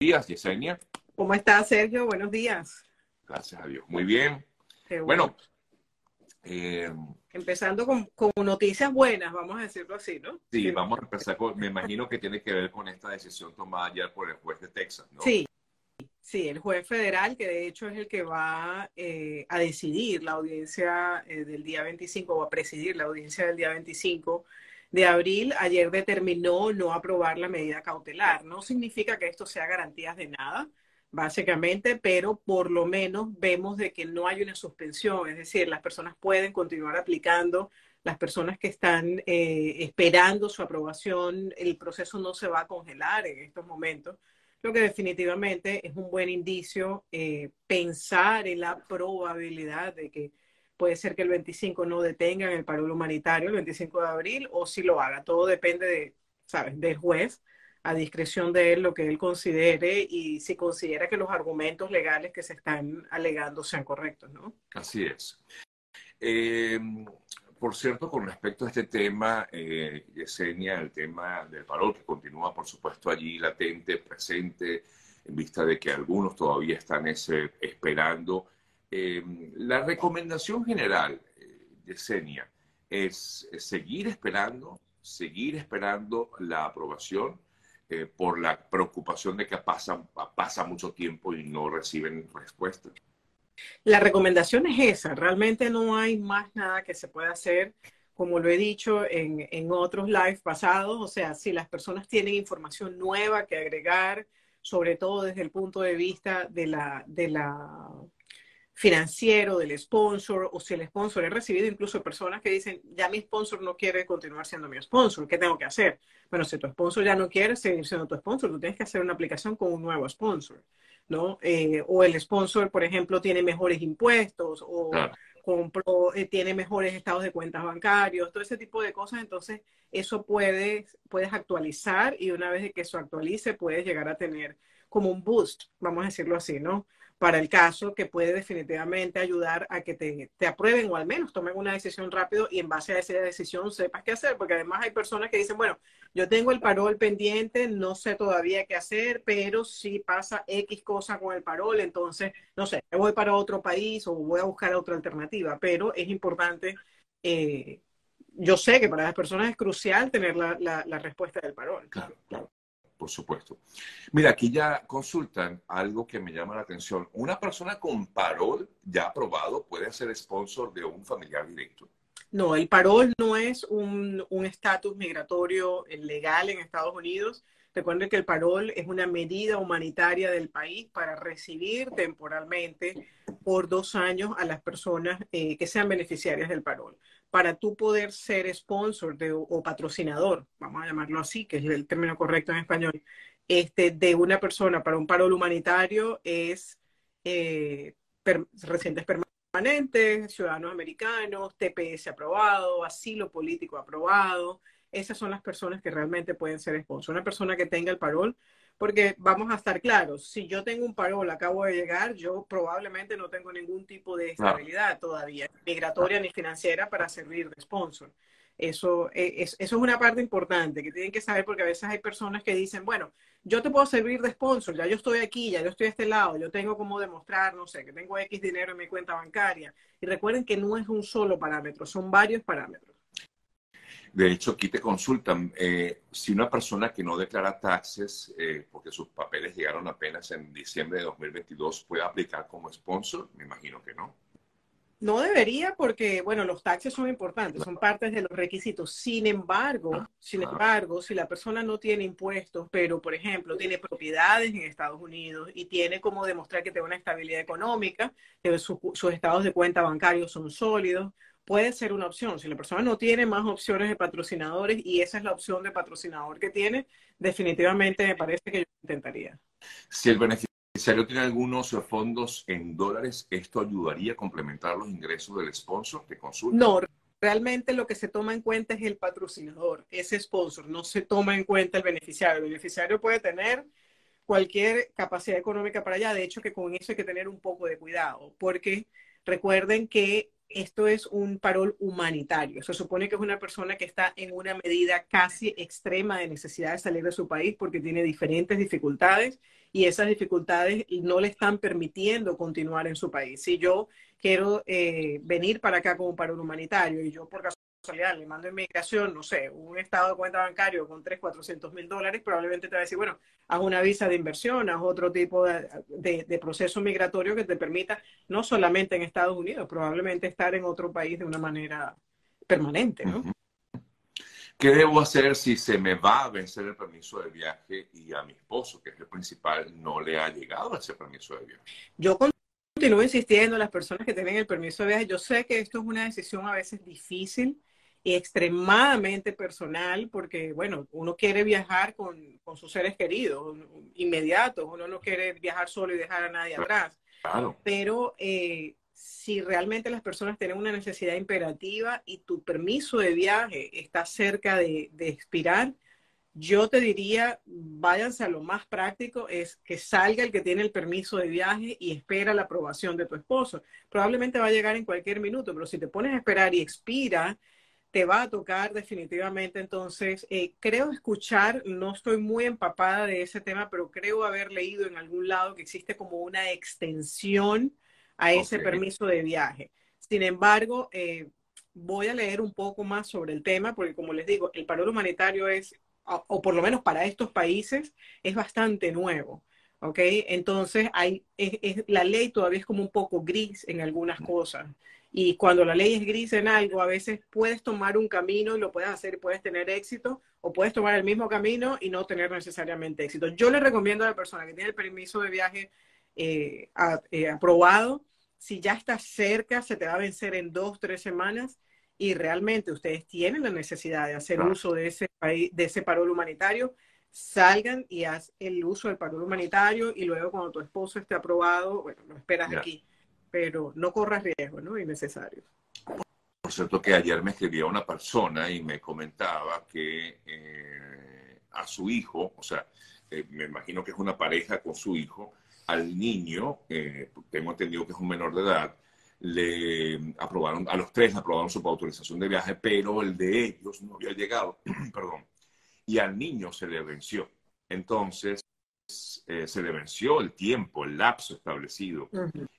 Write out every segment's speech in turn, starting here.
días, Yesenia. ¿Cómo estás, Sergio? Buenos días. Gracias a Dios. Muy bien. bueno. Eh, Empezando con, noticias buenas, vamos a decirlo así, ¿no? Sí, vamos a empezar con, me imagino que tiene que ver con esta decisión tomada ayer por el juez de Texas, ¿no? Sí, sí, el juez federal, que de hecho es el que va eh, a decidir la audiencia eh, del día 25 o a presidir la audiencia del día 25 de abril, ayer determinó no aprobar la medida cautelar. No significa que esto sea garantías de nada, básicamente, pero por lo menos vemos de que no hay una suspensión, es decir, las personas pueden continuar aplicando, las personas que están eh, esperando su aprobación, el proceso no se va a congelar en estos momentos, lo que definitivamente es un buen indicio eh, pensar en la probabilidad de que puede ser que el 25 no detengan el paro humanitario el 25 de abril o si lo haga. Todo depende de, ¿sabes?, del juez, a discreción de él, lo que él considere y si considera que los argumentos legales que se están alegando sean correctos, ¿no? Así es. Eh, por cierto, con respecto a este tema, eh, Yesenia, el tema del paro que continúa, por supuesto, allí latente, presente, en vista de que algunos todavía están ese, esperando eh, la recomendación general, eh, de Senia, es, seguir esperando, seguir esperando la aprobación eh, por la preocupación de que pasa, mucho tiempo y no reciben respuesta. La recomendación es esa, realmente no hay más nada que se pueda hacer, como lo he dicho en, otros live pasados, o sea, si las personas tienen información nueva que agregar, sobre todo desde el punto de vista de la financiero del sponsor o si el sponsor, he recibido incluso personas que dicen, ya mi sponsor no quiere continuar siendo mi sponsor, ¿qué tengo que hacer? Bueno, si tu sponsor ya no quiere seguir siendo tu sponsor, tú tienes que hacer una aplicación con un nuevo sponsor, ¿no? Eh, o el sponsor, por ejemplo, tiene mejores impuestos o eh, tiene mejores estados de cuentas bancarios, todo ese tipo de cosas, entonces eso puedes, puedes actualizar y una vez que eso actualice puedes llegar a tener como un boost, vamos a decirlo así, ¿no? Para el caso que puede definitivamente ayudar a que te, aprueben o al menos tomen una decisión rápido y en base a esa decisión sepas qué hacer, porque además hay personas que dicen, bueno, yo tengo el parol pendiente, no sé todavía qué hacer, pero si pasa X cosa con el parol, entonces, no sé, voy para otro país o voy a buscar otra alternativa, pero es importante, eh, yo sé que para las personas es crucial tener la, la respuesta del parol. Claro, claro por supuesto. Mira, aquí ya consultan algo que me llama la atención. ¿Una persona con parol ya aprobado puede ser sponsor de un familiar directo? No, el parol no es un estatus migratorio legal en Estados Unidos. Recuerden que el parol es una medida humanitaria del país para recibir temporalmente por dos años a las personas eh, que sean beneficiarias del parol para tú poder ser sponsor de, o patrocinador, vamos a llamarlo así, que es el término correcto en español, este, de una persona para un paro humanitario es eh, residentes permanentes, ciudadanos americanos, TPS aprobado, asilo político aprobado. Esas son las personas que realmente pueden ser sponsor. Una persona que tenga el parol porque vamos a estar claros, si yo tengo un parol, acabo de llegar, yo probablemente no tengo ningún tipo de estabilidad todavía, migratoria ni financiera para servir de sponsor. Eso e, es, eso es una parte importante que tienen que saber porque a veces hay personas que dicen, bueno, yo te puedo servir de sponsor, ya yo estoy aquí, ya yo estoy a este lado, yo tengo como demostrar, no sé, que tengo X dinero en mi cuenta bancaria. Y recuerden que no es un solo parámetro, son varios parámetros. De hecho, aquí te consultan eh, si una persona que no declara taxes, eh, porque sus papeles llegaron apenas en diciembre de 2022, puede aplicar como sponsor. Me imagino que no. No debería porque, bueno, los taxes son importantes, son partes de los requisitos. Sin embargo, ah, sin embargo, si la persona no tiene impuestos, pero, por ejemplo, tiene propiedades en Estados Unidos y tiene como demostrar que tiene una estabilidad económica, que sus estados de cuenta bancarios son sólidos, puede ser una opción. Si la persona no tiene más opciones de patrocinadores y esa es la opción de patrocinador que tiene, definitivamente me parece que yo intentaría. Si el beneficiario tiene algunos fondos en dólares, ¿esto ayudaría a complementar los ingresos del sponsor de consulta? No, realmente lo que se toma en cuenta es el patrocinador, ese sponsor, no se toma en cuenta el beneficiario. El beneficiario puede tener cualquier capacidad económica para allá, de hecho que con eso hay que tener un poco de cuidado, porque recuerden que esto es un parol humanitario. Se supone que es una persona que está en una medida casi extrema de necesidad de salir de su país porque tiene diferentes dificultades y esas dificultades no le están permitiendo continuar en su país. Si yo quiero eh, venir para acá como parol humanitario y yo por le mando inmigración, no sé, un estado de cuenta bancario con 3, 400 mil dólares, probablemente te va a decir, bueno, haz una visa de inversión, haz otro tipo de, proceso migratorio que te permita, no solamente en Estados Unidos, probablemente estar en otro país de una manera permanente, ¿no? ¿Qué debo hacer si se me va a vencer el permiso de viaje y a mi esposo, que es el principal, no le ha llegado ese permiso de viaje? Yo continúo insistiendo, las personas que tienen el permiso de viaje, yo sé que esto es una decisión a veces difícil, y extremadamente personal, porque, bueno, uno quiere viajar con, con, sus seres queridos inmediatos, uno no quiere viajar solo y dejar a nadie atrás. Claro. Pero eh, si realmente las personas tienen una necesidad imperativa y tu permiso de viaje está cerca de, de expirar, yo te diría, váyanse a lo más práctico, es que salga el que tiene el permiso de viaje y espera la aprobación de tu esposo. Probablemente va a llegar en cualquier minuto, pero si te pones a esperar y expira, te va a tocar definitivamente. Entonces, eh, creo escuchar, no estoy muy empapada de ese tema, pero creo haber leído en algún lado que existe como una extensión a ese permiso de viaje. Sin embargo, eh, voy a leer un poco más sobre el tema, porque como les digo, el paro humanitario es, o por lo menos para estos países, es bastante nuevo. ¿ok? Entonces, hay, la ley todavía es como un poco gris en algunas cosas. Y cuando la ley es gris en algo, a veces puedes tomar un camino y lo puedes hacer y puedes tener éxito, o puedes tomar el mismo camino y no tener necesariamente éxito. Yo le recomiendo a la persona que tiene el permiso de viaje eh, eh, aprobado, si ya está cerca, se te va a vencer en dos, tres semanas y realmente ustedes tienen la necesidad de hacer uso de ese, de ese parol humanitario, salgan y haz el uso del parol humanitario y luego cuando tu esposo esté aprobado, bueno, lo esperas aquí pero no corras riesgos ¿no? innecesarios. Por cierto que ayer me escribía una persona y me comentaba que eh, a su hijo, o sea, eh, me imagino que es una pareja con su hijo, al niño, eh, tengo entendido que es un menor de edad, le aprobaron, a los tres aprobaron su autorización de viaje, pero el de ellos no había llegado, perdón, y al niño se le venció. Entonces, eh, se le venció el tiempo, el lapso establecido.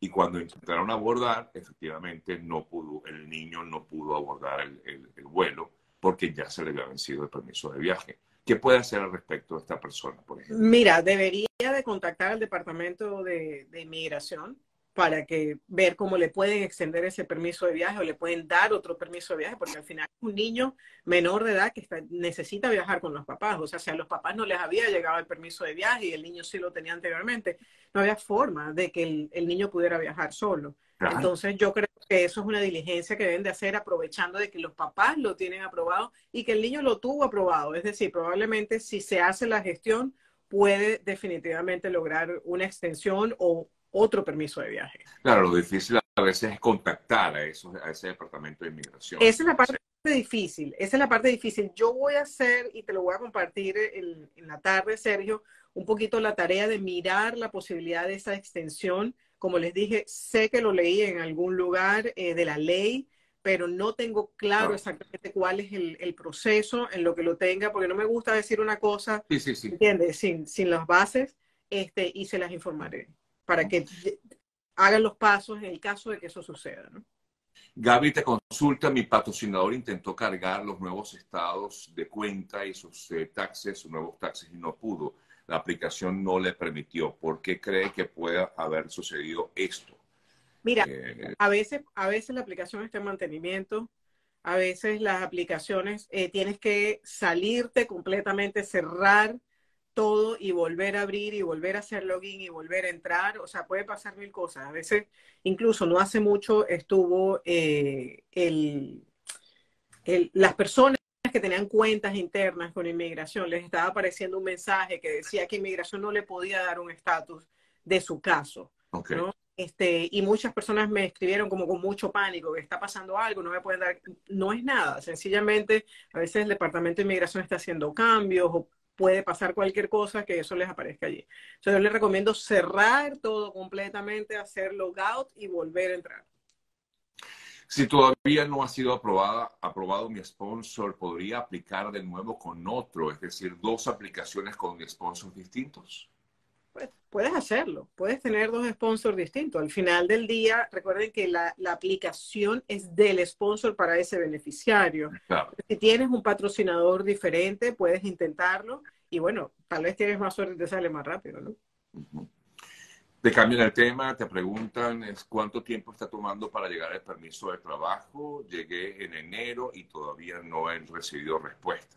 Y cuando intentaron abordar, efectivamente no pudo, el niño no pudo abordar el, vuelo porque ya se le había vencido el permiso de viaje. ¿Qué puede hacer al respecto de esta persona, por ejemplo? Mira, debería de contactar al Departamento de, de Inmigración para que ver cómo le pueden extender ese permiso de viaje o le pueden dar otro permiso de viaje, porque al final es un niño menor de edad que necesita viajar con los papás. O sea, si a los papás no les había llegado el permiso de viaje y el niño sí lo tenía anteriormente, no había forma de que el, niño pudiera viajar solo. Entonces yo creo que eso es una diligencia que deben de hacer aprovechando de que los papás lo tienen aprobado y que el niño lo tuvo aprobado. Es decir, probablemente si se hace la gestión puede definitivamente lograr una extensión o otro permiso de viaje. Claro, lo difícil a veces es contactar a, eso, a ese departamento de inmigración. Esa es la parte difícil, esa es la parte difícil. Yo voy a hacer, y te lo voy a compartir en, la tarde, Sergio, un poquito la tarea de mirar la posibilidad de esa extensión. Como les dije, sé que lo leí en algún lugar eh, de la ley, pero no tengo claro exactamente cuál es el, proceso en lo que lo tenga, porque no me gusta decir una cosa, sí, sí, sí. ¿entiendes? Sin, sin las bases, este, y se las informaré para que hagan los pasos en el caso de que eso suceda. ¿no? Gaby te consulta, mi patrocinador intentó cargar los nuevos estados de cuenta y sus eh, taxes, sus nuevos taxes y no pudo. La aplicación no le permitió. ¿Por qué cree que pueda haber sucedido esto? Mira, eh, a, veces, a veces la aplicación está en mantenimiento, a veces las aplicaciones eh, tienes que salirte completamente, cerrar todo y volver a abrir y volver a hacer login y volver a entrar. O sea, puede pasar mil cosas. A veces, incluso no hace mucho estuvo eh, el, las personas que tenían cuentas internas con inmigración, les estaba apareciendo un mensaje que decía que inmigración no le podía dar un estatus de su caso. Este, y muchas personas me escribieron como con mucho pánico, que está pasando algo, no me pueden dar, no es nada, sencillamente a veces el Departamento de Inmigración está haciendo cambios o puede pasar cualquier cosa que eso les aparezca allí. Entonces yo les recomiendo cerrar todo completamente, hacer logout y volver a entrar. Si todavía no ha sido aprobada, aprobado mi sponsor, ¿podría aplicar de nuevo con otro? Es decir, dos aplicaciones con sponsors distintos. Pues, puedes hacerlo, puedes tener dos sponsors distintos. Al final del día, recuerden que la, aplicación es del sponsor para ese beneficiario. Si tienes un patrocinador diferente, puedes intentarlo y bueno, tal vez tienes más suerte y te sale más rápido, ¿no? Te cambian el tema, te preguntan es cuánto tiempo está tomando para llegar al permiso de trabajo. Llegué en enero y todavía no he recibido respuesta.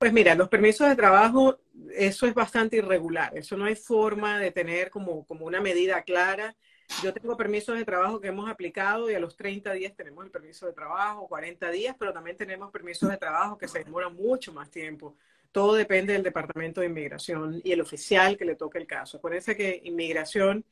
Pues mira, los permisos de trabajo, eso es bastante irregular. Eso no hay forma de tener como, como una medida clara. Yo tengo permisos de trabajo que hemos aplicado y a los 30 días tenemos el permiso de trabajo, 40 días, pero también tenemos permisos de trabajo que se demoran mucho más tiempo. Todo depende del Departamento de Inmigración y el oficial que le toque el caso. Acuérdense que Inmigración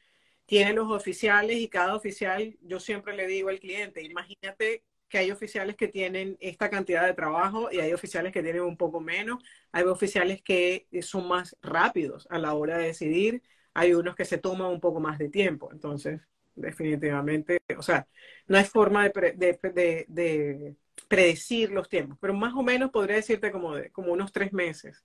tiene los oficiales y cada oficial, yo siempre le digo al cliente, imagínate que hay oficiales que tienen esta cantidad de trabajo y hay oficiales que tienen un poco menos, hay oficiales que son más rápidos a la hora de decidir, hay unos que se toman un poco más de tiempo, entonces definitivamente, o sea, no hay forma de, predecir los tiempos, pero más o menos podría decirte como, como unos tres meses